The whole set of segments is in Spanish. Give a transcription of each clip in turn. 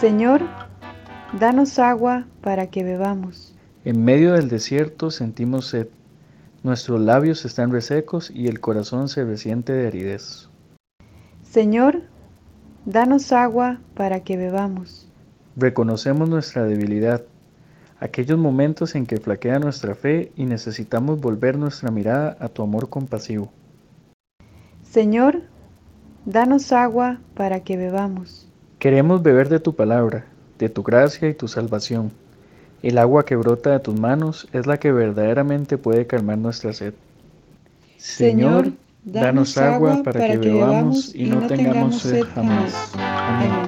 Señor, danos agua para que bebamos. En medio del desierto sentimos sed. Nuestros labios están resecos y el corazón se resiente de aridez. Señor, danos agua para que bebamos. Reconocemos nuestra debilidad, aquellos momentos en que flaquea nuestra fe y necesitamos volver nuestra mirada a tu amor compasivo. Señor, danos agua para que bebamos. Queremos beber de tu palabra, de tu gracia y tu salvación. El agua que brota de tus manos es la que verdaderamente puede calmar nuestra sed. Señor, danos agua para, que, bebamos y no tengamos sed jamás. Amén.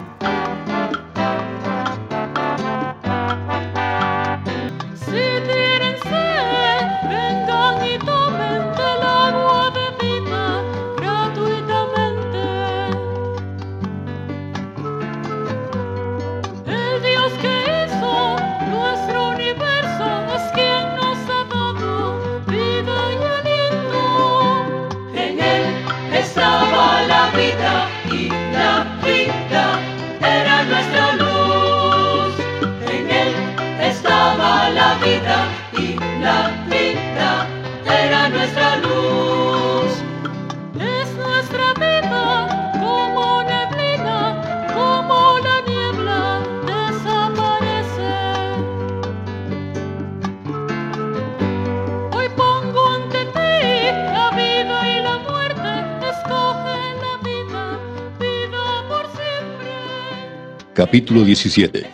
Capítulo 17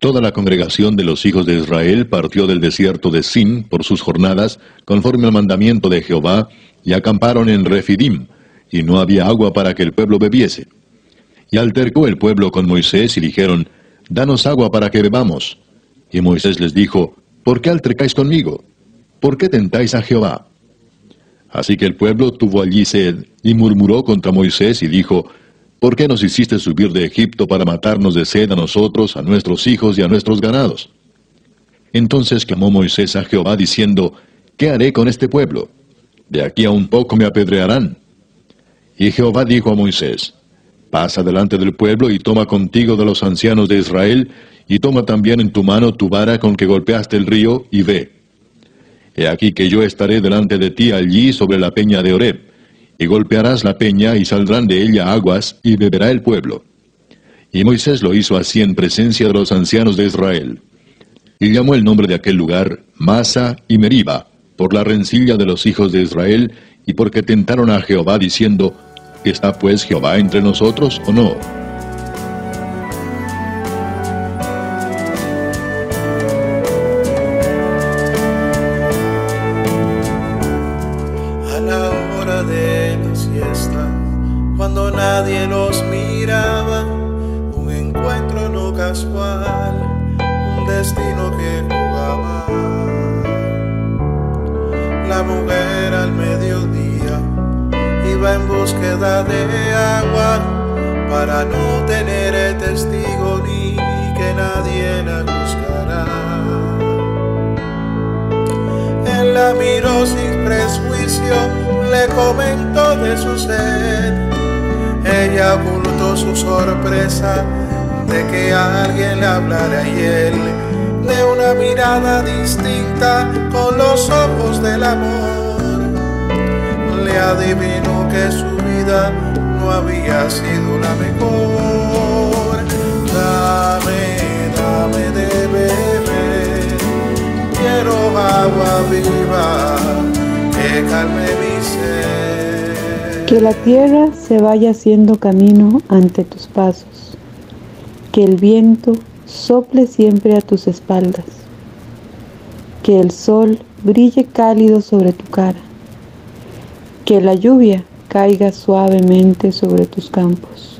Toda la congregación de los hijos de Israel partió del desierto de Sin por sus jornadas, conforme al mandamiento de Jehová, y acamparon en Refidim, y no había agua para que el pueblo bebiese. Y altercó el pueblo con Moisés y dijeron, Danos agua para que bebamos. Y Moisés les dijo, ¿Por qué altercáis conmigo? ¿Por qué tentáis a Jehová? Así que el pueblo tuvo allí sed, y murmuró contra Moisés y dijo, ¿Por qué nos hiciste subir de Egipto para matarnos de sed a nosotros, a nuestros hijos y a nuestros ganados? Entonces clamó Moisés a Jehová diciendo, ¿Qué haré con este pueblo? De aquí a un poco me apedrearán. Y Jehová dijo a Moisés, Pasa delante del pueblo y toma contigo de los ancianos de Israel, y toma también en tu mano tu vara con que golpeaste el río, y ve. He aquí que yo estaré delante de ti allí sobre la peña de Oreb y golpearás la peña y saldrán de ella aguas y beberá el pueblo. Y Moisés lo hizo así en presencia de los ancianos de Israel. Y llamó el nombre de aquel lugar Masa y Meriba, por la rencilla de los hijos de Israel y porque tentaron a Jehová diciendo, ¿está pues Jehová entre nosotros o no? Para no tener testigo ni que nadie la buscará. Él la miró sin prejuicio, le comentó de su sed. Ella ocultó su sorpresa de que alguien le hablara y él de una mirada distinta con los ojos del amor le adivinó que su vida no había sido la mejor. Dame, dame de beber, quiero agua viva que mi. Que la tierra se vaya haciendo camino ante tus pasos, que el viento sople siempre a tus espaldas, que el sol brille cálido sobre tu cara que la lluvia caiga suavemente sobre tus campos.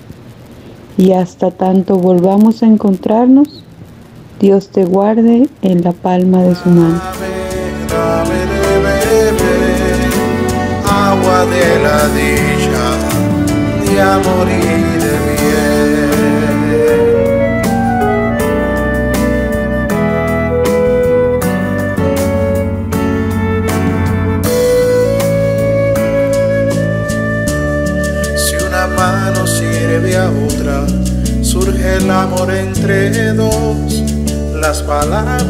Y hasta tanto volvamos a encontrarnos, Dios te guarde en la palma de su mano.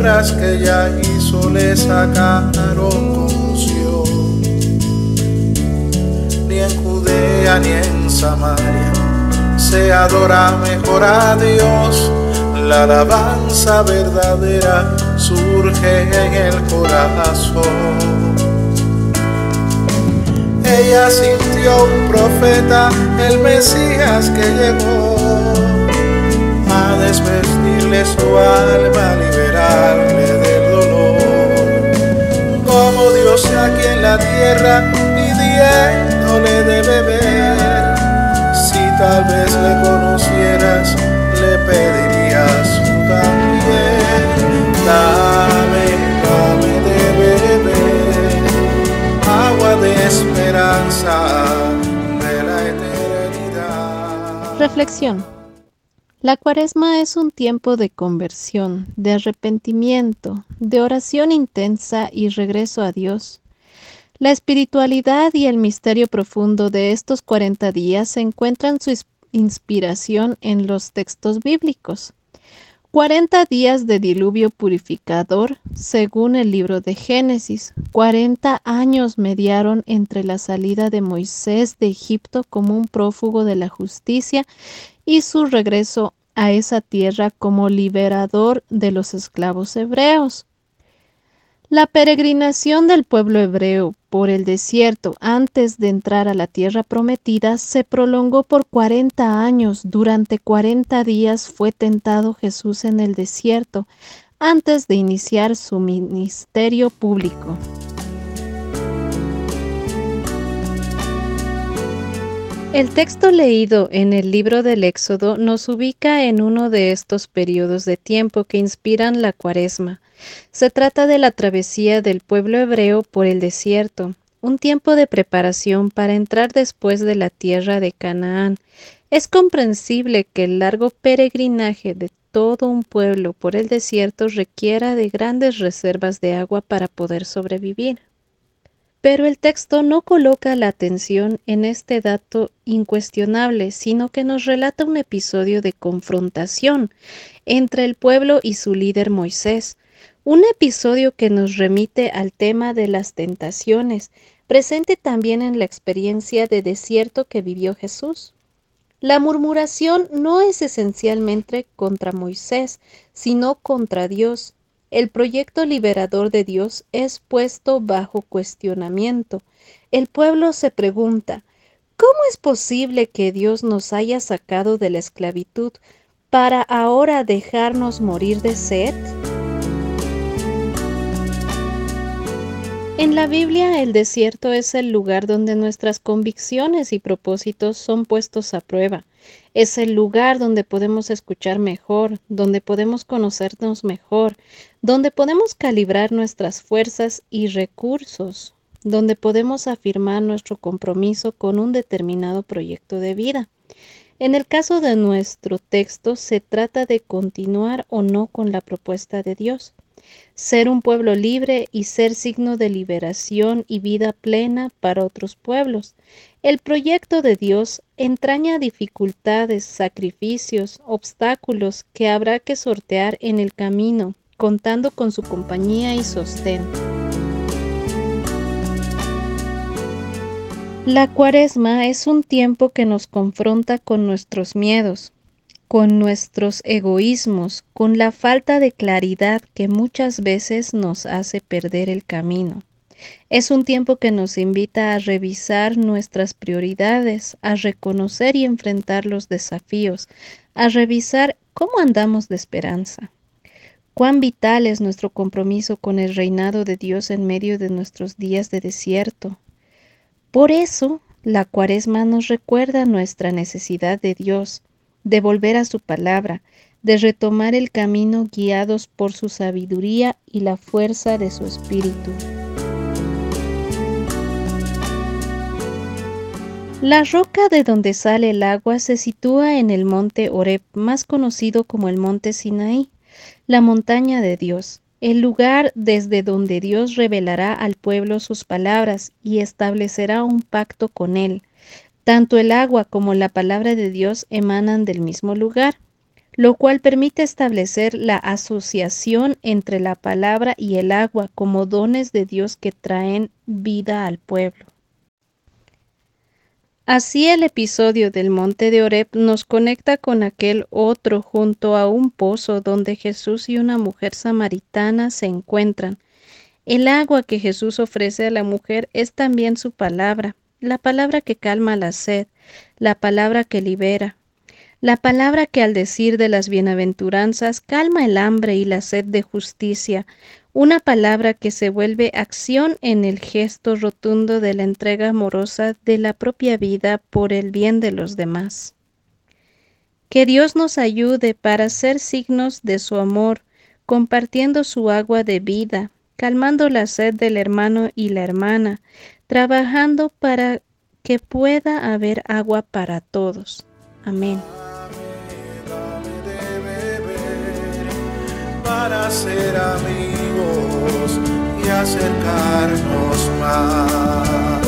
Palabras que ya hizo le sacaron conclusión. Ni en Judea ni en Samaria se adora mejor a Dios. La alabanza verdadera surge en el corazón. Ella sintió un profeta, el Mesías que llegó a desvestirle su alma, la tierra, pidiéndole de beber. Si tal vez le conocieras, le pedirías también. Dame, dame de beber, agua de esperanza de la eternidad. Reflexión. La cuaresma es un tiempo de conversión, de arrepentimiento, de oración intensa y regreso a Dios. La espiritualidad y el misterio profundo de estos 40 días encuentran su inspiración en los textos bíblicos. 40 días de diluvio purificador, según el libro de Génesis. 40 años mediaron entre la salida de Moisés de Egipto como un prófugo de la justicia y su regreso a esa tierra como liberador de los esclavos hebreos. La peregrinación del pueblo hebreo por el desierto antes de entrar a la tierra prometida se prolongó por cuarenta años. Durante cuarenta días fue tentado Jesús en el desierto antes de iniciar su ministerio público. El texto leído en el libro del Éxodo nos ubica en uno de estos periodos de tiempo que inspiran la cuaresma. Se trata de la travesía del pueblo hebreo por el desierto, un tiempo de preparación para entrar después de la tierra de Canaán. Es comprensible que el largo peregrinaje de todo un pueblo por el desierto requiera de grandes reservas de agua para poder sobrevivir. Pero el texto no coloca la atención en este dato incuestionable, sino que nos relata un episodio de confrontación entre el pueblo y su líder Moisés, un episodio que nos remite al tema de las tentaciones, presente también en la experiencia de desierto que vivió Jesús. La murmuración no es esencialmente contra Moisés, sino contra Dios, el proyecto liberador de Dios es puesto bajo cuestionamiento. El pueblo se pregunta, ¿cómo es posible que Dios nos haya sacado de la esclavitud para ahora dejarnos morir de sed? En la Biblia el desierto es el lugar donde nuestras convicciones y propósitos son puestos a prueba. Es el lugar donde podemos escuchar mejor, donde podemos conocernos mejor, donde podemos calibrar nuestras fuerzas y recursos, donde podemos afirmar nuestro compromiso con un determinado proyecto de vida. En el caso de nuestro texto se trata de continuar o no con la propuesta de Dios ser un pueblo libre y ser signo de liberación y vida plena para otros pueblos. El proyecto de Dios entraña dificultades, sacrificios, obstáculos que habrá que sortear en el camino, contando con su compañía y sostén. La cuaresma es un tiempo que nos confronta con nuestros miedos, con nuestros egoísmos, con la falta de claridad que muchas veces nos hace perder el camino. Es un tiempo que nos invita a revisar nuestras prioridades, a reconocer y enfrentar los desafíos, a revisar cómo andamos de esperanza. Cuán vital es nuestro compromiso con el reinado de Dios en medio de nuestros días de desierto. Por eso, la cuaresma nos recuerda nuestra necesidad de Dios, de volver a su palabra, de retomar el camino guiados por su sabiduría y la fuerza de su espíritu. La roca de donde sale el agua se sitúa en el monte Oreb, más conocido como el monte Sinaí, la montaña de Dios, el lugar desde donde Dios revelará al pueblo sus palabras y establecerá un pacto con él, tanto el agua como la palabra de Dios emanan del mismo lugar. lo cual permite establecer la asociación entre la palabra y el agua como dones de Dios que traen vida al pueblo. Así el episodio del monte de Oreb nos conecta con aquel otro junto a un pozo donde Jesús y una mujer samaritana se encuentran. El agua que Jesús ofrece a la mujer es también su palabra, la palabra que calma la sed, la palabra que libera, la palabra que al decir de las bienaventuranzas calma el hambre y la sed de justicia, una palabra que se vuelve acción en el gesto rotundo de la entrega amorosa de la propia vida por el bien de los demás. Que Dios nos ayude para ser signos de su amor, compartiendo su agua de vida, calmando la sed del hermano y la hermana, trabajando para que pueda haber agua para todos. Amén. Y acercarnos más.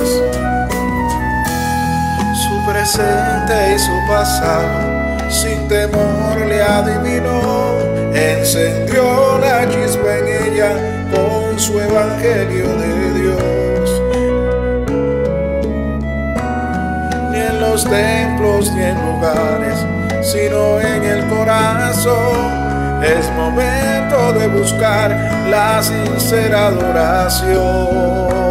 Su presente y su pasado, sin temor le adivinó, encendió la chispa en ella con su evangelio de Dios. Ni en los templos ni en lugares, sino en el corazón es momento de buscar la sincera adoración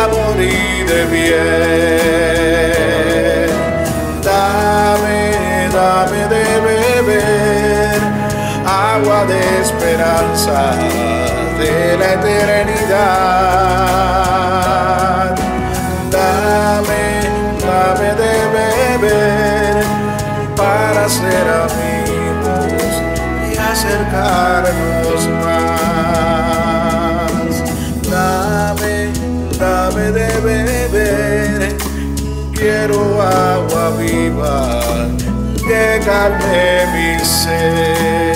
de bien. Dame, dame de beber, agua de esperanza, de la eternidad. Dame, dame de beber, para ser amigos y acercarnos agua viva que calme mi sed.